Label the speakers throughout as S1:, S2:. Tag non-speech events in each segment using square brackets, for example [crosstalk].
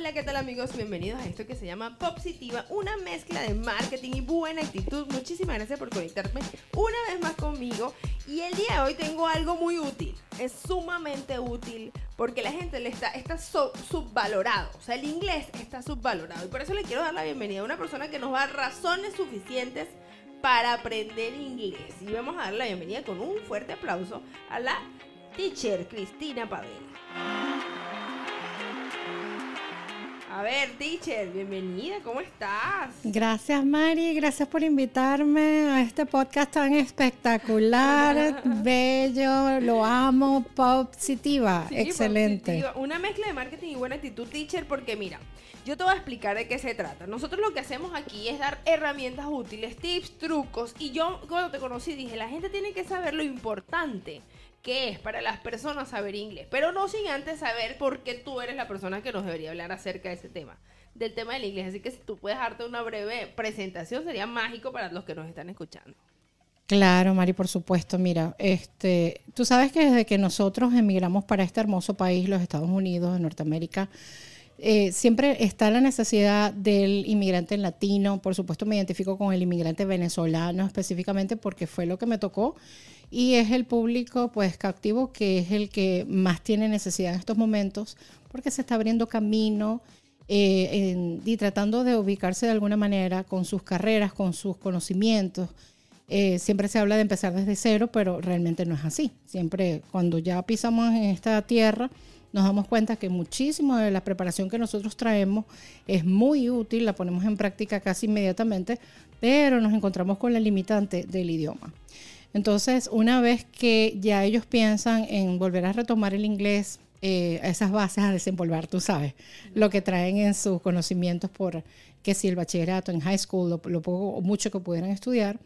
S1: Hola, ¿qué tal amigos? Bienvenidos a esto que se llama Popsitiva, una mezcla de marketing y buena actitud. Muchísimas gracias por conectarme una vez más conmigo. Y el día de hoy tengo algo muy útil. Es sumamente útil porque la gente le está, está subvalorado. O sea, el inglés está subvalorado. Y por eso le quiero dar la bienvenida a una persona que nos va a dar razones suficientes para aprender inglés. Y vamos a dar la bienvenida con un fuerte aplauso a la teacher Cristina Pavel. A ver, teacher, bienvenida, ¿cómo estás?
S2: Gracias, Mari, gracias por invitarme a este podcast tan espectacular, [laughs] bello, lo amo, positiva, excelente.
S1: Una mezcla de marketing y buena actitud, teacher, porque mira, yo te voy a explicar de qué se trata. Nosotros lo que hacemos aquí es dar herramientas útiles, tips, trucos, y yo cuando te conocí dije, la gente tiene que saber lo importante qué es para las personas saber inglés, pero no sin antes saber por qué tú eres la persona que nos debería hablar acerca de ese tema, del tema del inglés. Así que si tú puedes darte una breve presentación, sería mágico para los que nos están escuchando.
S2: Claro, Mari, por supuesto. Mira, este, tú sabes que desde que nosotros emigramos para este hermoso país, los Estados Unidos, de Norteamérica, eh, siempre está la necesidad del inmigrante latino. Por supuesto, me identifico con el inmigrante venezolano específicamente porque fue lo que me tocó y es el público pues cautivo que es el que más tiene necesidad en estos momentos porque se está abriendo camino eh, y tratando de ubicarse de alguna manera con sus carreras, con sus conocimientos. Eh, siempre se habla de empezar desde cero, pero realmente no es así. Siempre cuando ya pisamos en esta tierra, nos damos cuenta que muchísimo de la preparación que nosotros traemos es muy útil, la ponemos en práctica casi inmediatamente, pero nos encontramos con la limitante del idioma. Entonces, una vez que ya ellos piensan en volver a retomar el inglés, eh, esas bases a desenvolver, tú sabes, lo que traen en sus conocimientos por que si el bachillerato en high school, lo, lo poco o mucho que pudieran estudiar,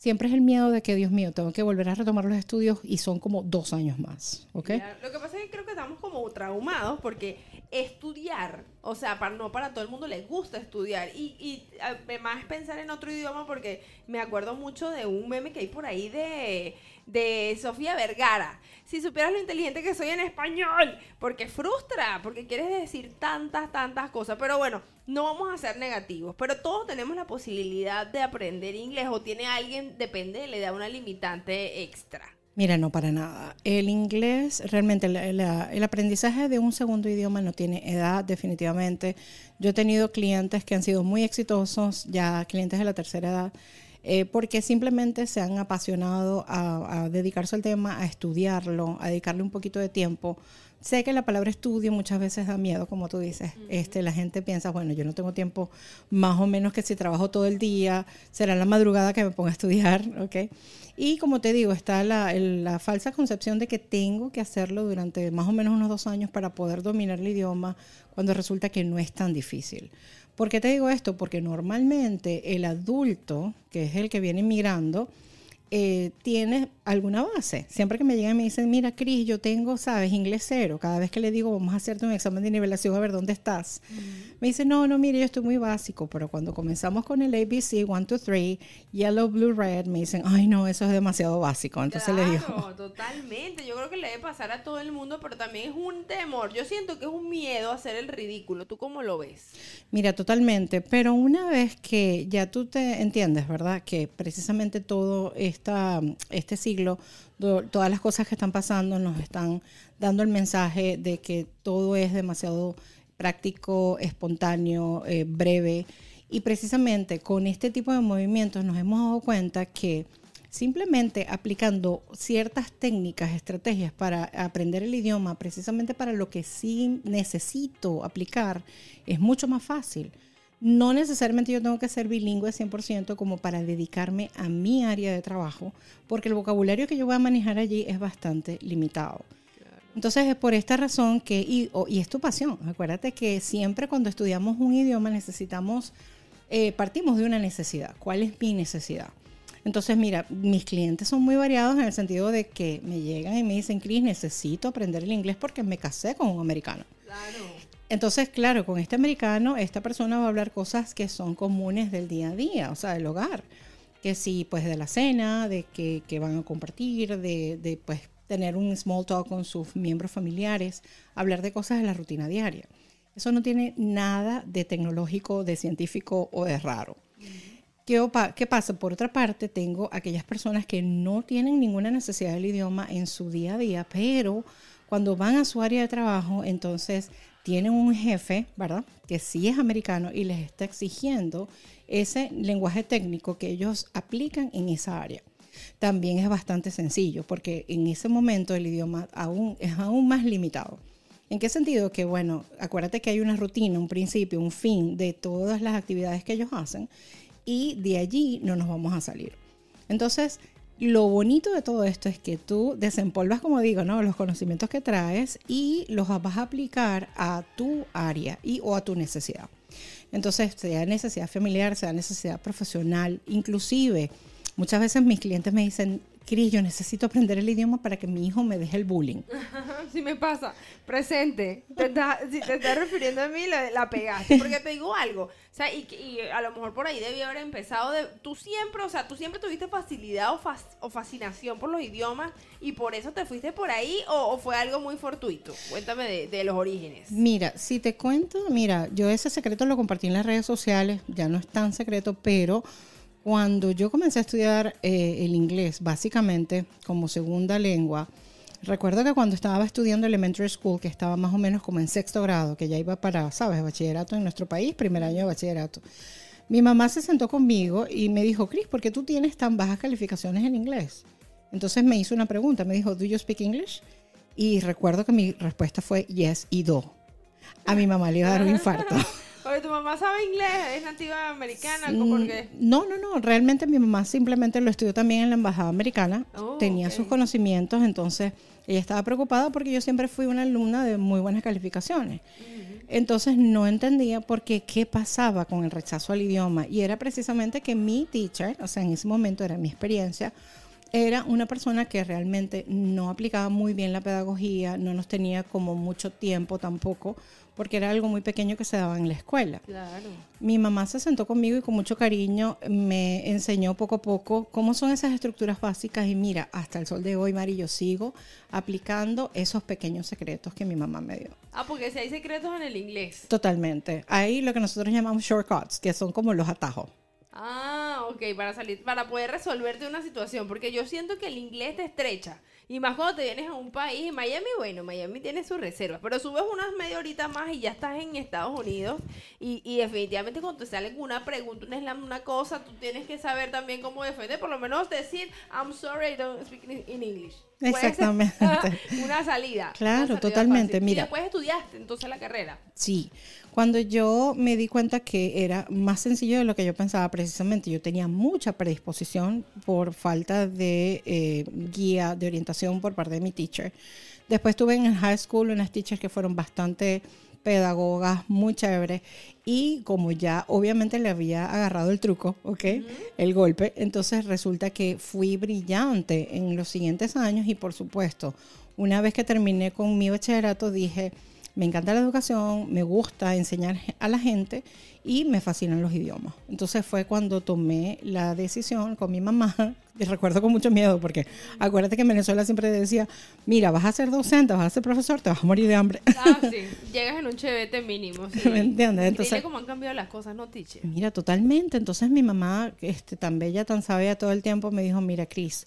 S2: siempre es el miedo de que, Dios mío, tengo que volver a retomar los estudios y son como dos años más, ¿ok?
S1: Lo que pasa es que creo que estamos como traumados porque estudiar, o sea, para, no para todo el mundo les gusta estudiar y, y además pensar en otro idioma porque me acuerdo mucho de un meme que hay por ahí de de Sofía Vergara. Si supieras lo inteligente que soy en español, porque frustra, porque quieres decir tantas, tantas cosas. Pero bueno, no vamos a ser negativos, pero todos tenemos la posibilidad de aprender inglés o tiene alguien, depende, le da una limitante extra.
S2: Mira, no para nada. El inglés, realmente el aprendizaje de un segundo idioma no tiene edad definitivamente. Yo he tenido clientes que han sido muy exitosos, ya clientes de la tercera edad, eh, porque simplemente se han apasionado a, dedicarse al tema, a estudiarlo, a dedicarle un poquito de tiempo. Sé que la palabra estudio muchas veces da miedo, como tú dices. este, la gente piensa, bueno, yo no tengo tiempo, más o menos que si trabajo todo el día, será la madrugada que me ponga a estudiar, [laughs] ¿ok? Y como te digo, está la, la falsa concepción de que tengo que hacerlo durante más o menos unos dos años para poder dominar el idioma, cuando resulta que no es tan difícil. ¿Por qué te digo esto? Porque normalmente el adulto, que es el que viene migrando, eh, tiene alguna base. Siempre que me llegan y me dicen, mira, Cris, yo tengo, sabes, inglés cero. Cada vez que le digo, vamos a hacerte un examen de nivelación a ver dónde estás. Me dicen, no, no, mire, yo estoy muy básico. Pero cuando comenzamos con el ABC, 1, 2, 3, yellow, blue, red, me dicen, ay, no, eso es demasiado básico. Entonces le digo.
S1: totalmente. Yo creo que le debe pasar a todo el mundo, pero también es un temor. Yo siento que es un miedo a hacer el ridículo. ¿Tú cómo lo ves?
S2: Mira, totalmente. Pero una vez que ya tú te entiendes, ¿verdad? Que precisamente todo esta, este siglo todas las cosas que están pasando nos están dando el mensaje de que todo es demasiado práctico, espontáneo, eh, breve. Y precisamente con este tipo de movimientos nos hemos dado cuenta que simplemente aplicando ciertas técnicas, estrategias para aprender el idioma, precisamente para lo que sí necesito aplicar, es mucho más fácil. No necesariamente yo tengo que ser bilingüe 100% como para dedicarme a mi área de trabajo, porque el vocabulario que yo voy a manejar allí es bastante limitado. Entonces es por esta razón que, y, es tu pasión, acuérdate que siempre cuando estudiamos un idioma necesitamos, eh, partimos de una necesidad. ¿Cuál es mi necesidad? Entonces, mira, mis clientes son muy variados en el sentido de que me llegan y me dicen, Cris, necesito aprender el inglés porque me casé con un americano. Claro. Entonces, claro, con este americano, esta persona va a hablar cosas que son comunes del día a día, o sea, del hogar. Que sí, pues de la cena, de que, van a compartir, de, pues tener un small talk con sus miembros familiares, hablar de cosas de la rutina diaria. Eso no tiene nada de tecnológico, de científico o de raro. ¿Qué, qué pasa? Por otra parte, tengo aquellas personas que no tienen ninguna necesidad del idioma en su día a día, pero cuando van a su área de trabajo, entonces tienen un jefe, ¿verdad? Que sí es americano y les está exigiendo ese lenguaje técnico que ellos aplican en esa área. También es bastante sencillo porque en ese momento el idioma aún es aún más limitado. ¿En qué sentido? Que bueno, acuérdate que hay una rutina, un principio, un fin de todas las actividades que ellos hacen y de allí no nos vamos a salir. Entonces, lo bonito de todo esto es que tú desempolvas, como digo, ¿no? los conocimientos que traes y los vas a aplicar a tu área y o a tu necesidad. Entonces, sea necesidad familiar, sea necesidad profesional, inclusive muchas veces mis clientes me dicen, Cris, yo necesito aprender el idioma para que mi hijo me deje el bullying. [laughs]
S1: Sí me pasa. Presente. Te si te estás refiriendo a mí, la, la pegaste. Porque te digo algo. O sea, y, y a lo mejor por ahí debí haber empezado de... Tú siempre, o sea, tú siempre tuviste facilidad o, fas- o fascinación por los idiomas y por eso te fuiste por ahí o, o fue algo muy fortuito. Cuéntame de, de los orígenes.
S2: Mira, si te cuento, mira, yo ese secreto lo compartí en las redes sociales, ya no es tan secreto, pero cuando yo comencé a estudiar eh, el inglés, básicamente como segunda lengua, recuerdo que cuando estaba estudiando elementary school, que estaba más o menos como en sexto grado, que ya iba para, sabes, bachillerato en nuestro país, primer año de bachillerato, mi mamá se sentó conmigo y me dijo, Cris, ¿por qué tú tienes tan bajas calificaciones en inglés? Entonces me hizo una pregunta, me dijo, ¿Do you speak English? Y recuerdo que mi respuesta fue yes y do. A mi mamá le iba a dar un infarto. [laughs]
S1: Oye, tu mamá sabe inglés, es nativa americana, ¿cómo por qué?
S2: No, no, no. Realmente mi mamá simplemente lo estudió también en la embajada americana.
S1: Oh,
S2: Tenía sus conocimientos, entonces ella estaba preocupada porque yo siempre fui una alumna de muy buenas calificaciones. Entonces no entendía por qué qué pasaba con el rechazo al idioma y era precisamente que mi teacher, o sea, en ese momento era mi experiencia, era una persona que realmente no aplicaba muy bien la pedagogía, no nos tenía como mucho tiempo tampoco, porque era algo muy pequeño que se daba en la escuela.
S1: Claro.
S2: Mi mamá se sentó conmigo y con mucho cariño me enseñó poco a poco cómo son esas estructuras básicas y mira, hasta el sol de hoy, Mari, yo sigo aplicando esos pequeños secretos que mi mamá me dio.
S1: Ah, porque si hay secretos en el inglés.
S2: Totalmente. Hay lo que nosotros llamamos shortcuts, que son como los atajos.
S1: Ah, ok, para salir, para poder resolverte una situación, porque yo siento que el inglés te estrecha. Y más cuando te vienes a un país, Miami, bueno, Miami tiene sus reservas, pero subes unas media horita más y ya estás en Estados Unidos. Y, y definitivamente cuando te sale una pregunta, una una cosa, tú tienes que saber también cómo defender, por lo menos decir, I'm sorry, I don't speak in English.
S2: Exactamente. [laughs]
S1: una salida.
S2: Claro,
S1: una salida
S2: totalmente,
S1: fácil.
S2: mira.
S1: Y después estudiaste entonces la carrera.
S2: Sí, cuando yo me di cuenta que era más sencillo de lo que yo pensaba, precisamente yo tenía mucha predisposición por falta de eh, guía, de orientación por parte de mi teacher. Después tuve en el high school unas teachers que fueron bastante pedagogas, muy chéveres, y como ya obviamente le había agarrado el truco, ¿ok? El golpe, entonces resulta que fui brillante en los siguientes años y por supuesto, una vez que terminé con mi bachillerato dije, me encanta la educación, me gusta enseñar a la gente y me fascinan los idiomas. Entonces fue cuando tomé la decisión con mi mamá, [laughs] y recuerdo con mucho miedo porque acuérdate que en Venezuela siempre decía, mira, vas a ser docente, vas a ser profesor, te vas a morir de hambre. [laughs]
S1: Ah, sí. Llegas en un chevete mínimo. Sí. [laughs]
S2: ¿Me entiendes? Entonces-
S1: cómo han cambiado las cosas, ¿no, teacher?
S2: Mira, totalmente. Entonces mi mamá, este, tan bella, tan sabia todo el tiempo, me dijo, mira, Cris,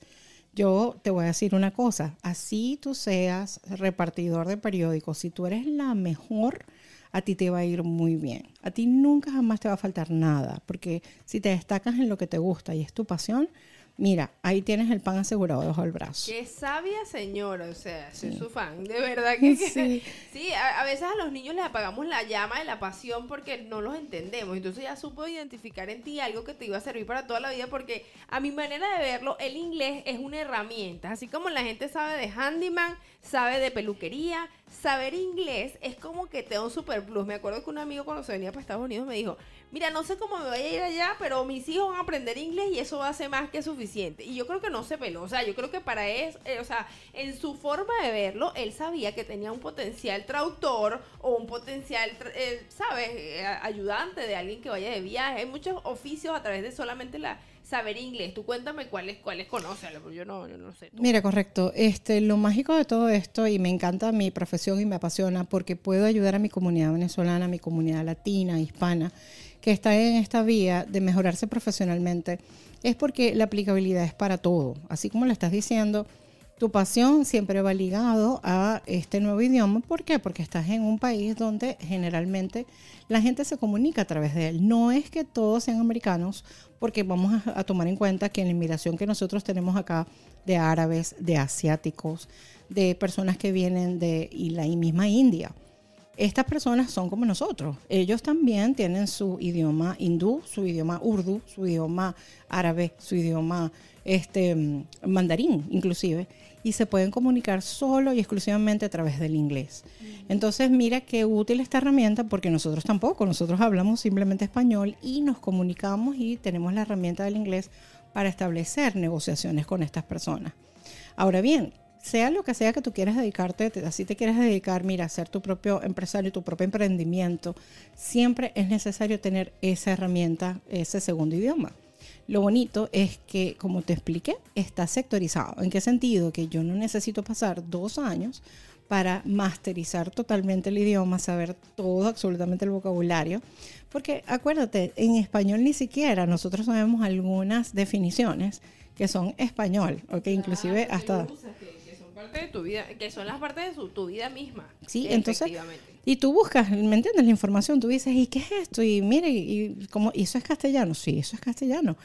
S2: yo te voy a decir una cosa, así tú seas repartidor de periódicos, si tú eres la mejor, a ti te va a ir muy bien. A ti nunca jamás te va a faltar nada, porque si te destacas en lo que te gusta y es tu pasión, mira, ahí tienes el pan asegurado debajo del brazo.
S1: Qué sabia señora, o sea, soy su fan, de verdad que [laughs] que-
S2: Sí. [laughs]
S1: sí. a, a veces a los niños les apagamos la llama de la pasión porque no los entendemos, entonces ya supo identificar en ti algo que te iba a servir para toda la vida porque a mi manera de verlo, el inglés es una herramienta, así como la gente sabe de handyman, sabe de peluquería, saber inglés es como que te da un super plus. Me acuerdo que un amigo cuando se venía para Estados Unidos me dijo, mira, no sé cómo me voy a ir allá, pero mis hijos van a aprender inglés y eso va a ser más que suficiente. Y yo creo que no se peló, o sea, yo creo que para eso, eh, o sea, en su forma de verlo, él sabía que tenía un potencial traductor o un potencial, eh, ¿sabes?, Eh, ayudante de alguien que vaya de viaje. Hay muchos oficios a través de solamente la saber inglés. Tú cuéntame cuáles cuáles conoces, yo no, yo no sé.
S2: Mira, correcto. Este, lo mágico de todo esto, y me encanta mi profesión y me apasiona, porque puedo ayudar a mi comunidad venezolana, a mi comunidad latina, hispana, que está en esta vía de mejorarse profesionalmente, es porque la aplicabilidad es para todo. Así como lo estás diciendo, tu pasión siempre va ligado a este nuevo idioma. ¿Por qué? Porque estás en un país donde generalmente la gente se comunica a través de él. No es que todos sean americanos, porque vamos a, tomar en cuenta que en la inmigración que nosotros tenemos acá de árabes, de asiáticos, de personas que vienen de la misma India, estas personas son como nosotros. Ellos también tienen su idioma hindú, su idioma urdu, su idioma árabe, su idioma este, mandarín inclusive y se pueden comunicar solo y exclusivamente a través del inglés. Entonces, mira qué útil esta herramienta porque nosotros tampoco, nosotros hablamos simplemente español y nos comunicamos y tenemos la herramienta del inglés para establecer negociaciones con estas personas. Ahora bien, sea lo que sea que tú quieras dedicarte, así te quieres dedicar, mira, a ser tu propio empresario, tu propio emprendimiento, siempre es necesario tener esa herramienta, ese segundo idioma. Lo bonito es que, como te expliqué, está sectorizado. ¿En qué sentido? Que yo no necesito pasar dos años para masterizar totalmente el idioma, saber todo, absolutamente el vocabulario. Porque acuérdate, en español ni siquiera nosotros sabemos algunas definiciones que son español, ¿ok? Inclusive hasta
S1: de tu vida, que son las partes de tu vida misma.
S2: Sí, entonces, y tú buscas, ¿me entiendes? La información, tú dices, ¿y qué es esto? Y mire, y, como, ¿y eso es castellano? Sí, eso es castellano.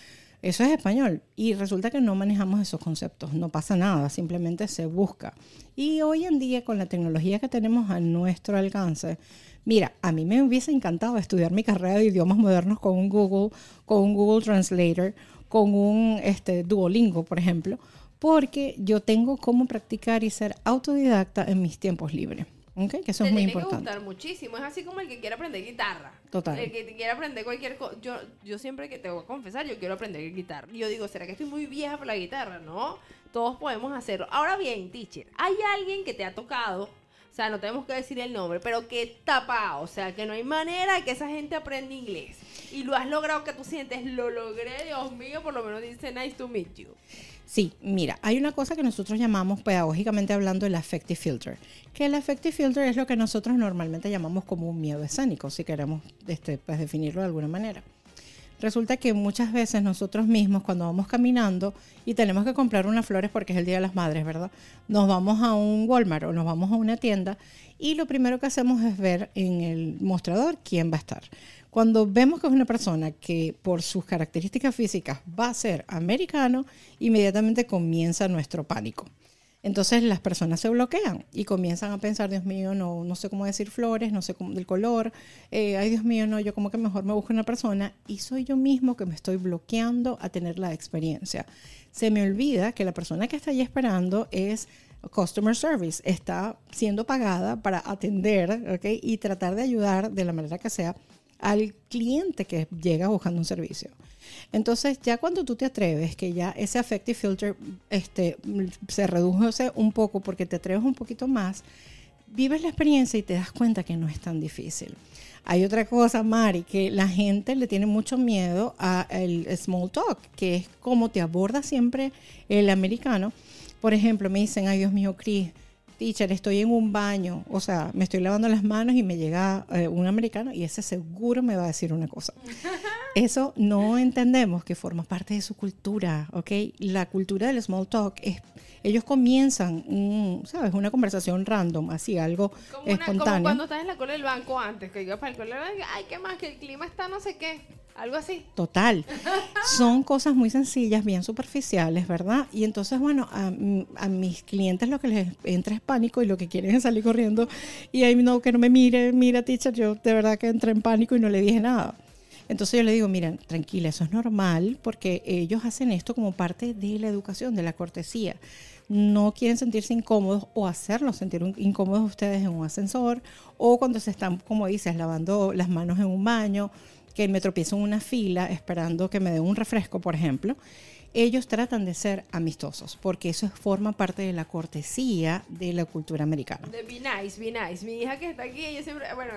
S2: Eso es español. Y resulta que no manejamos esos conceptos. No pasa nada, simplemente se busca. Y hoy en día, con la tecnología que tenemos a nuestro alcance, mira, a mí me hubiese encantado estudiar mi carrera de idiomas modernos con un Google, con un Google Translator, con un este, Duolingo, por ejemplo, porque yo tengo cómo practicar y ser autodidacta en mis tiempos libres. Okay, que eso es muy tiene importante.
S1: que gustar muchísimo. Es así como el que quiere aprender guitarra.
S2: Total.
S1: El que quiere aprender cualquier cosa. Yo, yo siempre que te voy a confesar, yo quiero aprender guitarra. Yo digo, ¿será que estoy muy vieja para la guitarra? No, todos podemos hacerlo. Ahora bien, teacher, ¿hay alguien que te ha tocado? O sea, no tenemos que decir el nombre, pero que tapa, o sea, que no hay manera de que esa gente aprenda inglés. Y lo has logrado que tú sientes, lo logré, Dios mío, por lo menos dice nice to meet you.
S2: Sí, mira, hay una cosa que nosotros llamamos pedagógicamente hablando el affective filter, que el affective filter es lo que nosotros normalmente llamamos como un miedo escénico, si queremos este, pues, definirlo de alguna manera. Resulta que muchas veces nosotros mismos cuando vamos caminando y tenemos que comprar unas flores porque es el Día de las Madres, ¿verdad? Nos vamos a un Walmart o nos vamos a una tienda y lo primero que hacemos es ver en el mostrador quién va a estar. Cuando vemos que es una persona que por sus características físicas va a ser americano, inmediatamente comienza nuestro pánico. Entonces las personas se bloquean y comienzan a pensar, Dios mío, no, no sé cómo decir flores, no sé cómo del color, eh, ay Dios mío, no, yo como que mejor me busco una persona y soy yo mismo que me estoy bloqueando a tener la experiencia. Se me olvida que la persona que está allí esperando es customer service, está siendo pagada para atender ¿okay? y tratar de ayudar de la manera que sea al cliente que llega buscando un servicio. Entonces, ya cuando tú te atreves, que ya ese affective filter este, se reduce un poco porque te atreves un poquito más, vives la experiencia y te das cuenta que no es tan difícil. Hay otra cosa, Mari, que la gente le tiene mucho miedo al small talk, que es como te aborda siempre el americano. Por ejemplo, me dicen, ay Dios mío, Cris, teacher, estoy en un baño, o sea, me estoy lavando las manos y me llega eh, un americano y ese seguro me va a decir una cosa. [laughs] Eso no entendemos que forma parte de su cultura, ¿ok? La cultura del small talk es, ellos comienzan, ¿sabes? Una conversación random, así, algo espontáneo. como
S1: cuando estás en la cola del banco antes, que yo para el cola del banco, ay, ¿qué más? Que el clima está no sé qué. Algo así.
S2: Total. [laughs] Son cosas muy sencillas, bien superficiales, ¿verdad? Y entonces, bueno, a, mis clientes lo que les entra es pánico y lo que quieren es salir corriendo. Y ahí no, que no me mire, mira, teacher, yo de verdad que entré en pánico y no le dije nada. Entonces yo le digo, miren, tranquila, eso es normal porque ellos hacen esto como parte de la educación, de la cortesía. No quieren sentirse incómodos o hacerlos sentir incómodos ustedes en un ascensor o cuando se están, como dices, lavando las manos en un baño que me tropiezo en una fila esperando que me den un refresco, por ejemplo. ellos tratan de ser amistosos, porque eso forma parte de la cortesía de la cultura americana.
S1: Be nice, be nice. Mi hija que está aquí, ella siempre, bueno,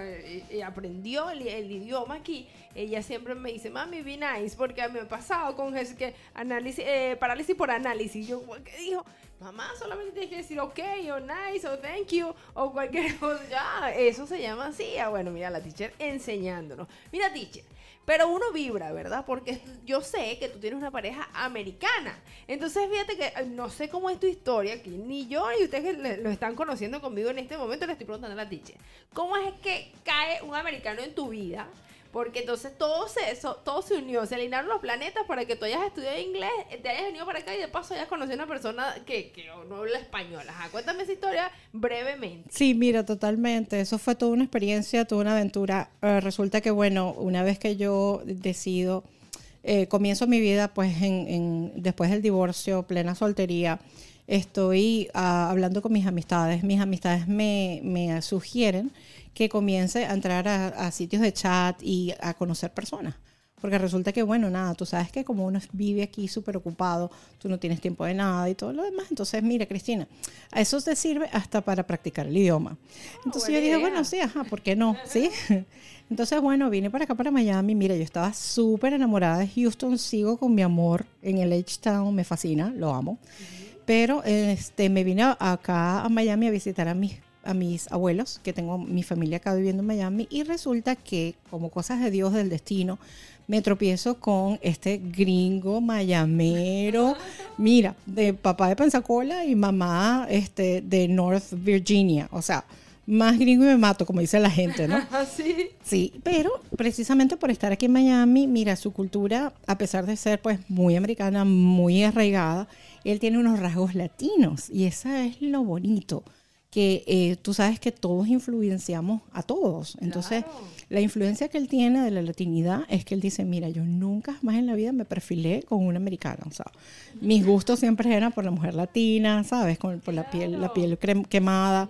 S1: y- y aprendió el, el idioma aquí. Ella siempre me dice, mami, be nice, porque me ha pasado con que análisis, eh, parálisis por análisis. Yo, ¿qué dijo? Mamá, solamente tienes que decir ok, o nice, o thank you, o cualquier [laughs] cosa. Eso se llama así. Ah, bueno, mira, la teacher enseñándonos. Mira, teacher. Pero uno vibra, ¿verdad? Porque yo sé que tú tienes una pareja americana. Entonces, fíjate que no sé cómo es tu historia aquí. Ni yo ni ustedes que lo están conociendo conmigo en este momento le estoy preguntando a la teacher. ¿Cómo es que cae un americano en tu vida? Porque entonces todo se, eso, todo se unió, se alinearon los planetas para que tú hayas estudiado inglés, te hayas venido para acá y de paso hayas conocido a una persona que, que no habla español. Ajá, cuéntame esa historia brevemente.
S2: Sí, mira, totalmente. Eso fue toda una experiencia, toda una aventura. Eh, resulta que, bueno, una vez que yo decido, eh, comienzo mi vida, pues, en, en- después del divorcio, plena soltería, estoy ah, hablando con mis amistades. Mis amistades me, me sugieren que comience a entrar a, a sitios de chat y a conocer personas. Porque resulta que, bueno, nada, tú sabes que como uno vive aquí súper ocupado, tú no tienes tiempo de nada y todo lo demás. Entonces, mira, Cristina, a eso te sirve hasta para practicar el idioma. Entonces
S1: buena
S2: yo dije,
S1: idea.
S2: bueno, sí, ajá, ¿por qué no? [laughs] ¿Sí? Entonces, bueno, vine para acá, para Miami. Mira, yo estaba súper enamorada de Houston, sigo con mi amor en el H-Town, me fascina, lo amo. Pero este, me vine acá a Miami a visitar a mis, a mis abuelos, que tengo mi familia acá viviendo en Miami, y resulta que, como cosas de Dios, del destino, me tropiezo con este gringo mayamero, mira, de papá de Pensacola y mamá este, de North Virginia. O sea, más gringo y me mato, como dice la gente, ¿no? [laughs]
S1: Así.
S2: Sí, pero precisamente por estar aquí en Miami, mira, su cultura, a pesar de ser pues muy americana, muy arraigada, él tiene unos rasgos latinos y esa es lo bonito, que eh, tú sabes que todos influenciamos a todos. Entonces,
S1: Claro.
S2: la influencia que él tiene de la latinidad es que él dice, mira, yo nunca más en la vida me perfilé con una americana. O sea, mis gustos siempre eran por la mujer latina, ¿sabes? Con, por la piel, la piel quemada.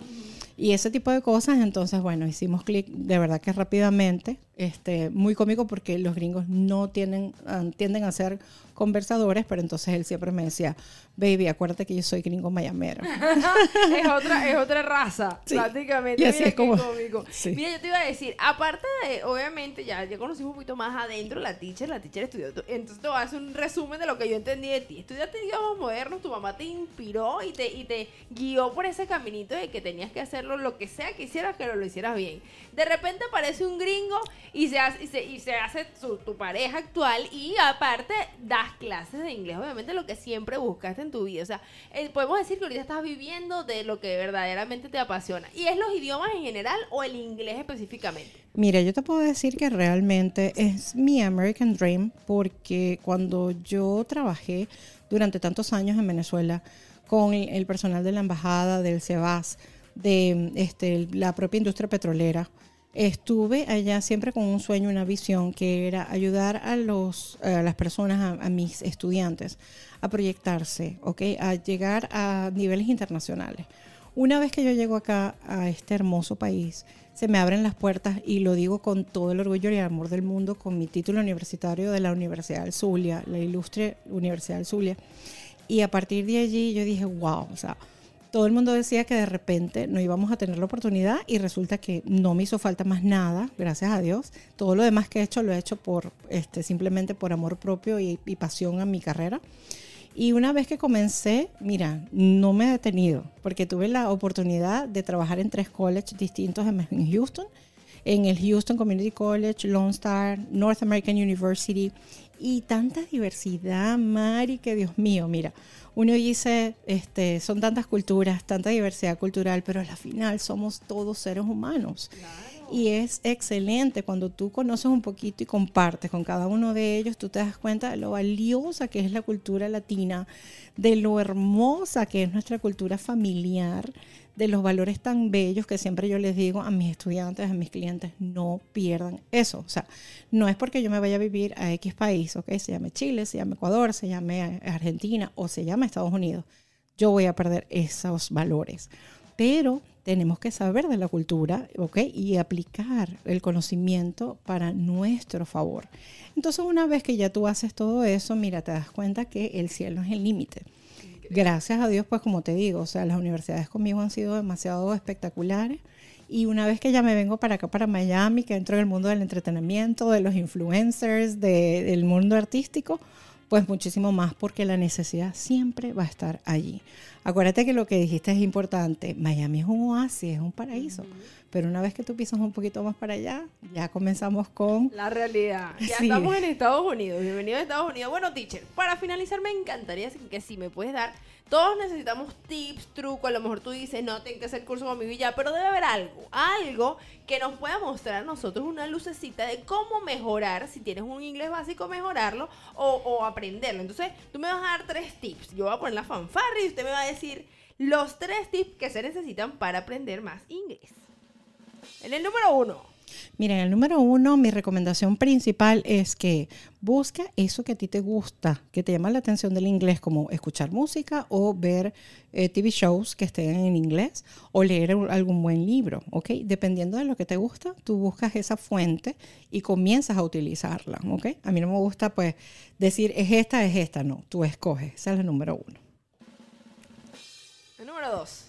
S2: Y ese tipo de cosas, entonces, bueno, hicimos clic de verdad que rápidamente, este, muy cómico porque los gringos no tienen, ah, tienden a ser conversadores, pero entonces él siempre me decía, baby, acuérdate que yo soy gringo mayamero. [laughs]
S1: es otra es otra raza
S2: Sí.
S1: prácticamente
S2: Y así
S1: Mira
S2: es como-
S1: cómico. [laughs]
S2: sí.
S1: mira yo te iba a decir aparte de obviamente ya ya conocimos un poquito más adentro la teacher la teacher estudió entonces te voy a hacer un resumen de lo que yo entendí de ti estudiaste idiomas modernos tu mamá te inspiró y te y te guió por ese caminito de que tenías que hacerlo lo que sea que hicieras que lo hicieras bien de repente aparece un gringo y se hace, y se, hace su- tu pareja actual y aparte das clases de inglés, obviamente lo que siempre buscaste en tu vida. O sea, eh, podemos decir que ahorita estás viviendo de lo que verdaderamente te apasiona. ¿Y es los idiomas en general o el inglés específicamente?
S2: Mira, yo te puedo decir que realmente es mi American Dream porque cuando yo trabajé durante tantos años en Venezuela con el el personal de la embajada, del CEBAS, de este, la propia industria petrolera, estuve allá siempre con un sueño, una visión que era ayudar a, los, a las personas, a, a mis estudiantes, a proyectarse, ¿ok? a llegar a niveles internacionales. Una vez que yo llego acá a este hermoso país, se me abren las puertas y lo digo con todo el orgullo y el amor del mundo, con mi título universitario de la Universidad del Zulia, la ilustre Universidad del Zulia. Y a partir de allí yo dije, wow, o sea, todo el mundo decía que de repente no íbamos a tener la oportunidad y resulta que no me hizo falta más nada, gracias a Dios. Todo lo demás que he hecho lo he hecho por este simplemente por amor propio y, y pasión a mi carrera. Y una vez que comencé, mira, no me he detenido, porque tuve la oportunidad de trabajar en tres colleges distintos en Houston, en el Houston Community College, Lone Star, North American University, y tanta diversidad, Mari, que Dios mío, mira, uno dice, este, son tantas culturas, tanta diversidad cultural, pero al final somos todos seres humanos. Y es excelente cuando tú conoces un poquito y compartes con cada uno de ellos, tú te das cuenta de lo valiosa que es la cultura latina, de lo hermosa que es nuestra cultura familiar, de los valores tan bellos que siempre yo les digo a mis estudiantes, a mis clientes, no pierdan eso. O sea, no es porque yo me vaya a vivir a X país, ¿ok? Se llame Chile, se llame Ecuador, se llame Argentina o se llame Estados Unidos. Yo voy a perder esos valores pero tenemos que saber de la cultura, ¿ok? Y aplicar el conocimiento para nuestro favor. Entonces, una vez que ya tú haces todo eso, mira, te das cuenta que el cielo es el límite. Gracias a Dios, pues como te digo, o sea, las universidades conmigo han sido demasiado espectaculares. Y una vez que ya me vengo para acá, para Miami, que entro en el mundo del entretenimiento, de los influencers, del mundo artístico, pues muchísimo más porque la necesidad siempre va a estar allí. Acuérdate que lo que dijiste es importante. Miami es un oasis, es un paraíso. Pero una vez que tú pisas un poquito más para allá, ya comenzamos con...
S1: La realidad. Ya estamos en Estados Unidos. Bienvenido a Estados Unidos. Bueno, teacher, para finalizar me encantaría que si me puedes dar todos necesitamos tips, trucos. A lo mejor tú dices, no, tengo que hacer curso conmigo y ya, pero debe haber algo, algo que nos pueda mostrar a nosotros una lucecita de cómo mejorar, si tienes un inglés básico, mejorarlo o, aprenderlo. Entonces, tú me vas a dar tres tips. Yo voy a poner la fanfarra y usted me va a decir los tres tips que se necesitan para aprender más inglés. En el número uno.
S2: Miren, el número uno, mi recomendación principal es que busca eso que a ti te gusta, que te llama la atención del inglés, como escuchar música o ver eh, TV shows que estén en inglés o leer algún buen libro, ¿ok? Dependiendo de lo que te gusta, tú buscas esa fuente y comienzas a utilizarla, ¿ok? A mí no me gusta, pues, decir es esta, es esta, no, tú escoges, esa es la número uno.
S1: Número dos.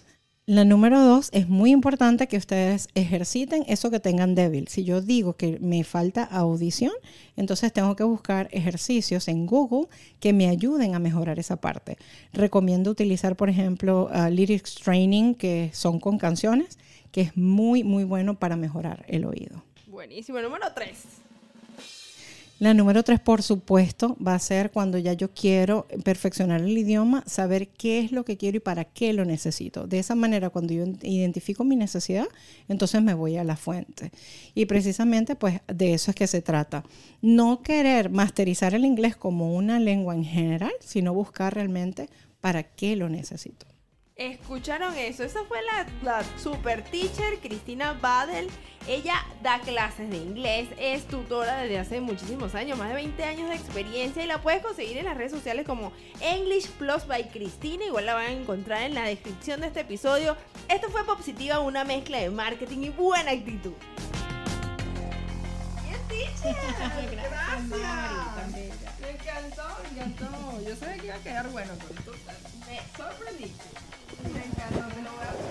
S2: La número dos, es muy importante que ustedes ejerciten eso que tengan débil. Si yo digo que me falta audición, entonces tengo que buscar ejercicios en Google que me ayuden a mejorar esa parte. Recomiendo utilizar, por ejemplo, Lyrics Training, que son con canciones, que es muy, muy bueno para mejorar el oído.
S1: Buenísimo. Número tres.
S2: La número tres, por supuesto, va a ser cuando ya yo quiero perfeccionar el idioma, saber qué es lo que quiero y para qué lo necesito. De esa manera, cuando yo identifico mi necesidad, entonces me voy a la fuente. Y precisamente, pues, de eso es que se trata. No querer masterizar el inglés como una lengua en general, sino buscar realmente para qué lo necesito.
S1: Escucharon eso, esa fue la, super teacher Cristina Badel. Ella da clases de inglés, es tutora desde hace muchísimos años, más de 20 años de experiencia y la puedes conseguir en las redes sociales como English Plus by Cristina. Igual la van a encontrar en la descripción de este episodio. Esto fue Positiva, una mezcla de marketing y buena actitud. teacher! [laughs] Gracias. Me encantó, me encantó. Yo sabía que iba a quedar bueno con esto. Me sorprendí. Thank you.